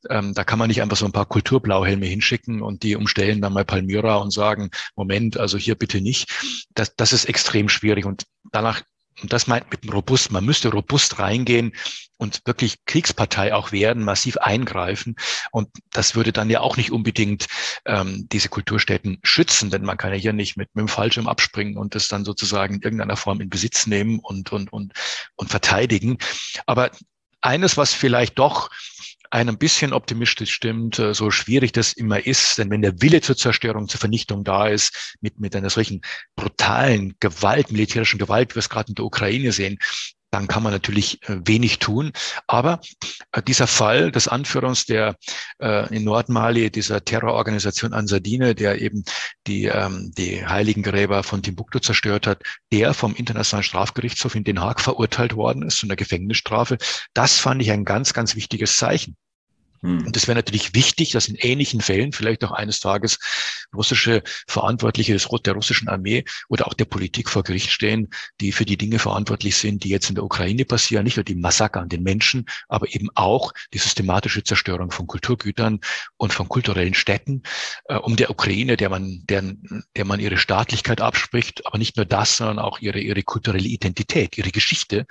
Ähm, da kann man nicht einfach so ein paar Kulturblauhelme hinschicken und die umstellen dann mal Palmyra und sagen, Moment, also hier bitte nicht. Das, das ist extrem schwierig und danach und das meint mit dem robust, man müsste robust reingehen und wirklich Kriegspartei auch werden, massiv eingreifen. Und das würde dann ja auch nicht unbedingt ähm, diese Kulturstätten schützen, denn man kann ja hier nicht mit, mit dem Fallschirm abspringen und das dann sozusagen in irgendeiner Form in Besitz nehmen und, und, und, und verteidigen. Aber eines, was vielleicht doch ein bisschen optimistisch stimmt, äh, so schwierig das immer ist, denn wenn der Wille zur Zerstörung, zur Vernichtung da ist, mit, mit einer solchen brutalen Gewalt, militärischen Gewalt, wie wir es gerade in der Ukraine sehen, dann kann man natürlich äh, wenig tun. Aber äh, dieser Fall des Anführers der äh, in Nordmali, dieser Terrororganisation Ansadine, der eben die, ähm, die heiligen Gräber von Timbuktu zerstört hat, der vom Internationalen Strafgerichtshof in Den Haag verurteilt worden ist zu einer Gefängnisstrafe, das fand ich ein ganz, ganz wichtiges Zeichen. Hm. Und es wäre natürlich wichtig, dass in ähnlichen Fällen vielleicht auch eines Tages russische Verantwortliche des, der russischen Armee oder auch der Politik vor Gericht stehen, die für die Dinge verantwortlich sind, die jetzt in der Ukraine passieren, nicht nur die Massaker an den Menschen, aber eben auch die systematische Zerstörung von Kulturgütern und von kulturellen Städten, äh, um der Ukraine, der man, der, der man ihre Staatlichkeit abspricht, aber nicht nur das, sondern auch ihre, ihre kulturelle Identität, ihre Geschichte,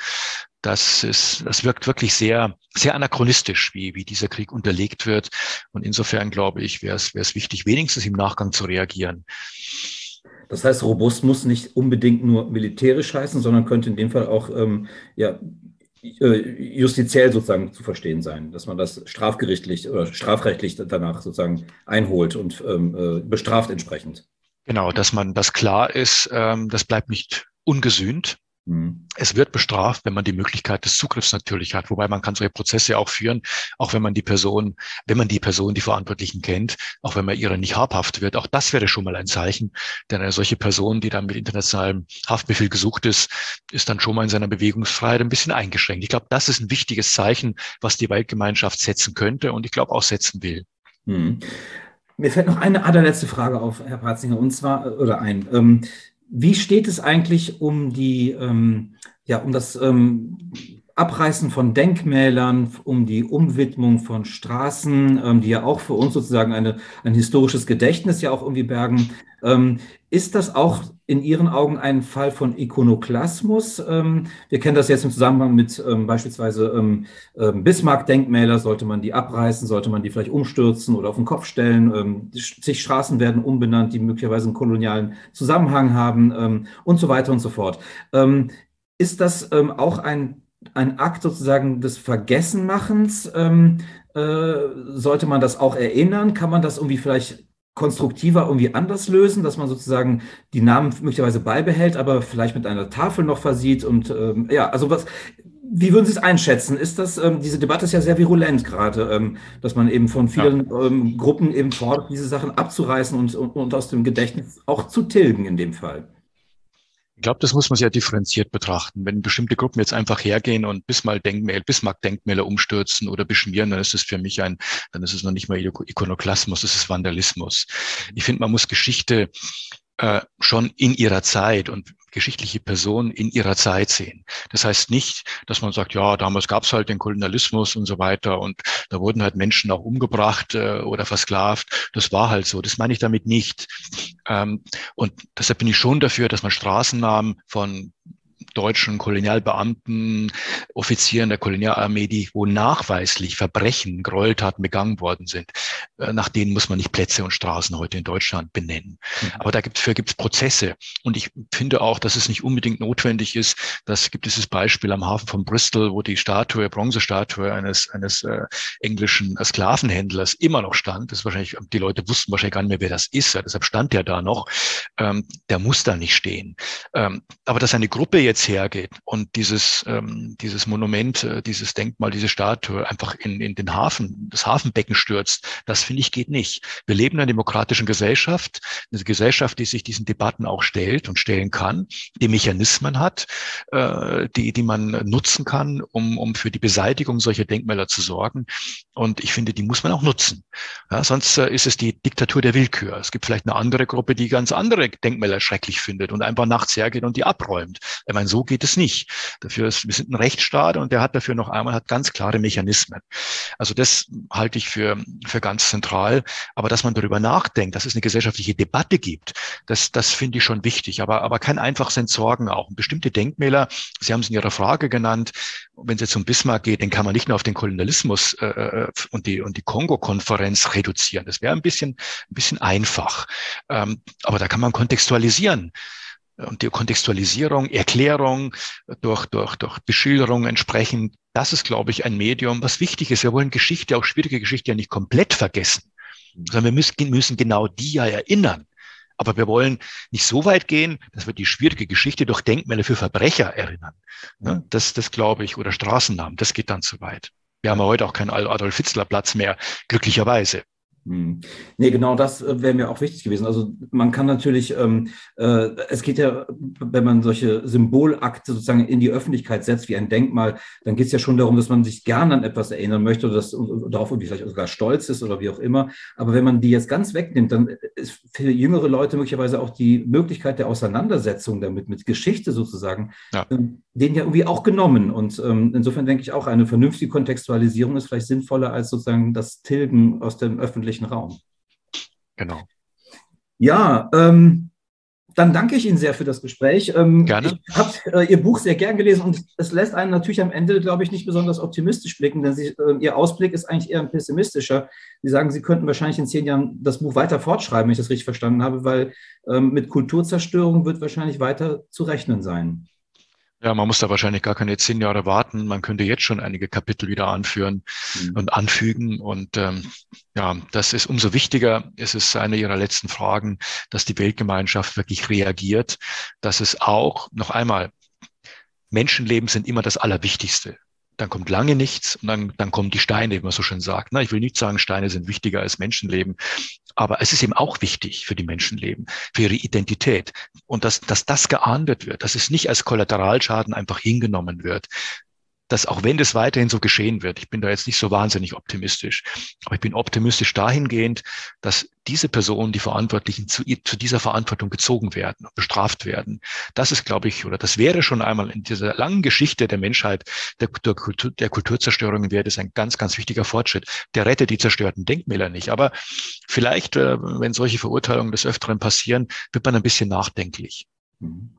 das ist, das wirkt wirklich sehr, sehr anachronistisch, wie, wie dieser Krieg unterlegt wird. Und insofern glaube ich, wäre es, wäre es wichtig, wenigstens im Nachgang zu reagieren. Das heißt, robust muss nicht unbedingt nur militärisch heißen, sondern könnte in dem Fall auch ähm, ja, äh, justiziell sozusagen zu verstehen sein, dass man das strafgerichtlich oder strafrechtlich danach sozusagen einholt und ähm, äh, bestraft entsprechend. Genau, dass man das klar ist, ähm, das bleibt nicht ungesühnt. Es wird bestraft, wenn man die Möglichkeit des Zugriffs natürlich hat, wobei man kann solche Prozesse auch führen, auch wenn man die Person, wenn man die Person, die Verantwortlichen kennt, auch wenn man ihrer nicht habhaft wird. Auch das wäre schon mal ein Zeichen, denn eine solche Person, die dann mit internationalem Haftbefehl gesucht ist, ist dann schon mal in seiner Bewegungsfreiheit ein bisschen eingeschränkt. Ich glaube, das ist ein wichtiges Zeichen, was die Weltgemeinschaft setzen könnte und ich glaube auch setzen will. Mhm. Mir fällt noch eine allerletzte Frage auf, Herr Patzinger, und zwar, oder ein. Ähm, wie steht es eigentlich um die, ähm, ja, um das ähm, Abreißen von Denkmälern, um die Umwidmung von Straßen, ähm, die ja auch für uns sozusagen eine, ein historisches Gedächtnis ja auch irgendwie bergen. Ähm, ist das auch in Ihren Augen ein Fall von Ikonoklasmus? Ähm, wir kennen das jetzt im Zusammenhang mit ähm, beispielsweise ähm, ähm, Bismarck-Denkmäler. Sollte man die abreißen? Sollte man die vielleicht umstürzen oder auf den Kopf stellen? zig Straßen werden umbenannt, die möglicherweise einen kolonialen Zusammenhang haben und so weiter und so fort. ist das auch ein ein Akt sozusagen des Vergessenmachens. Ähm, äh, sollte man das auch erinnern? Kann man das irgendwie vielleicht konstruktiver irgendwie anders lösen, dass man sozusagen die Namen möglicherweise beibehält, aber vielleicht mit einer Tafel noch versieht und ähm, ja, also was, wie würden Sie es einschätzen? Ist das, ähm, diese Debatte ist ja sehr virulent gerade, ähm, dass man eben von vielen ja. ähm, Gruppen eben fordert, diese Sachen abzureißen und, und, und aus dem Gedächtnis auch zu tilgen in dem Fall. Ich glaube, das muss man sehr differenziert betrachten. Wenn bestimmte Gruppen jetzt einfach hergehen und Bismarck-Denkmäler Bismarck -Denkmäler umstürzen oder beschmieren, dann ist es für mich ein, dann ist es noch nicht mal Ikonoklasmus, das ist Vandalismus. Ich finde, man muss Geschichte äh, schon in ihrer Zeit und geschichtliche Personen in ihrer Zeit sehen. Das heißt nicht, dass man sagt, ja, damals gab es halt den Kolonialismus und so weiter und da wurden halt Menschen auch umgebracht äh, oder versklavt. Das war halt so. Das meine ich damit nicht. Ähm, und deshalb bin ich schon dafür, dass man Straßennamen von deutschen Kolonialbeamten, Offizieren der Kolonialarmee, die wo nachweislich Verbrechen, Gräueltaten begangen worden sind. Äh, nach denen muss man nicht Plätze und Straßen heute in Deutschland benennen. Mhm. Aber dafür gibt es Prozesse. Und ich finde auch, dass es nicht unbedingt notwendig ist. Das gibt dieses Beispiel am Hafen von Bristol, wo die Statue, Bronzestatue eines, eines äh, englischen Sklavenhändlers immer noch stand. Das wahrscheinlich, die Leute wussten wahrscheinlich gar nicht mehr, wer das ist. Ja, deshalb stand der da noch. Ähm, der muss da nicht stehen. Ähm, aber dass eine Gruppe jetzt jetzt hergeht und dieses, ähm, dieses Monument, äh, dieses Denkmal, diese Statue einfach in, in den Hafen, das Hafenbecken stürzt, das finde ich geht nicht. Wir leben in einer demokratischen Gesellschaft, eine Gesellschaft, die sich diesen Debatten auch stellt und stellen kann, die Mechanismen hat, äh, die, die man nutzen kann, um, um für die Beseitigung solcher Denkmäler zu sorgen. Und ich finde, die muss man auch nutzen. Ja, sonst äh, ist es die Diktatur der Willkür. Es gibt vielleicht eine andere Gruppe, die ganz andere Denkmäler schrecklich findet und einfach nachts hergeht und die abräumt. Ich meine, so geht es nicht. Dafür ist, wir sind ein Rechtsstaat und der hat dafür noch einmal hat ganz klare Mechanismen. Also das halte ich für, für ganz zentral. Aber dass man darüber nachdenkt, dass es eine gesellschaftliche Debatte gibt, das, das finde ich schon wichtig. Aber, aber kein einfaches Entsorgen auch. Und bestimmte Denkmäler, Sie haben es in Ihrer Frage genannt, wenn es jetzt um Bismarck geht, den kann man nicht nur auf den Kolonialismus äh, äh und die, und die Kongo-Konferenz reduzieren. Das wäre ein bisschen, ein bisschen einfach. Ähm, aber da kann man kontextualisieren und die Kontextualisierung, Erklärung durch, durch, durch Beschilderung entsprechend, das ist, glaube ich, ein Medium, was wichtig ist. Wir wollen Geschichte, auch schwierige Geschichte ja nicht komplett vergessen, sondern wir müssen, müssen genau die ja erinnern Aber wir wollen nicht so weit gehen, dass wir die schwierige Geschichte durch Denkmäler für Verbrecher erinnern. Ja, das, das glaube ich, oder Straßennamen, das geht dann zu weit. Wir haben ja heute auch keinen Adolf-Hitzler-Platz mehr, glücklicherweise. Hm. Nee, genau das äh, wäre mir auch wichtig gewesen. Also man kann natürlich, ähm, äh, es geht ja, wenn man solche Symbolakte sozusagen in die Öffentlichkeit setzt, wie ein Denkmal, dann geht es ja schon darum, dass man sich gerne an etwas erinnern möchte oder, das, oder darauf irgendwie vielleicht sogar stolz ist oder wie auch immer. Aber wenn man die jetzt ganz wegnimmt, dann ist für jüngere Leute möglicherweise auch die Möglichkeit der Auseinandersetzung damit, mit Geschichte sozusagen, ja. ähm, denen ja irgendwie auch genommen. Und ähm, insofern denke ich auch, eine vernünftige Kontextualisierung ist vielleicht sinnvoller als sozusagen das Tilgen aus dem öffentlichen öffentlichen Raum. Genau. Ja, ähm, dann danke ich Ihnen sehr für das Gespräch. Ähm, Gerne. Ich habe äh, Ihr Buch sehr gern gelesen und es lässt einen natürlich am Ende, glaube ich, nicht besonders optimistisch blicken, denn Sie, äh, Ihr Ausblick ist eigentlich eher ein pessimistischer. Sie sagen, Sie könnten wahrscheinlich in zehn Jahren das Buch weiter fortschreiben, wenn ich das richtig verstanden habe, weil ähm, mit Kulturzerstörung wird wahrscheinlich weiter zu rechnen sein. Ja, man muss da wahrscheinlich gar keine zehn Jahre warten. Man könnte jetzt schon einige Kapitel wieder anführen mhm. und anfügen. Und ähm, ja, das ist umso wichtiger. Es ist eine Ihrer letzten Fragen, dass die Weltgemeinschaft wirklich reagiert, dass es auch noch einmal Menschenleben sind immer das Allerwichtigste dann kommt lange nichts und dann, dann kommen die Steine, wie man so schön sagt. Na, ich will nicht sagen, Steine sind wichtiger als Menschenleben, aber es ist eben auch wichtig für die Menschenleben, für ihre Identität. Und dass, dass das geahndet wird, dass es nicht als Kollateralschaden einfach hingenommen wird, dass auch wenn das weiterhin so geschehen wird, ich bin da jetzt nicht so wahnsinnig optimistisch, aber ich bin optimistisch dahingehend, dass diese Personen, die Verantwortlichen, zu, zu dieser Verantwortung gezogen werden, bestraft werden. Das ist, glaube ich, oder das wäre schon einmal in dieser langen Geschichte der Menschheit, der, der, Kultur, der Kulturzerstörungen wäre das ein ganz, ganz wichtiger Fortschritt. Der rettet die zerstörten Denkmäler nicht. Aber vielleicht, äh, wenn solche Verurteilungen des Öfteren passieren, wird man ein bisschen nachdenklich. Mhm.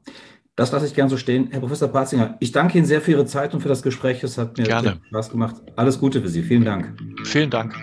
Das lasse ich gern so stehen. Herr Professor Patzinger, ich danke Ihnen sehr für Ihre Zeit und für das Gespräch. Es hat mir Gerne. Spaß gemacht. Alles Gute für Sie. Vielen Dank. Vielen Dank.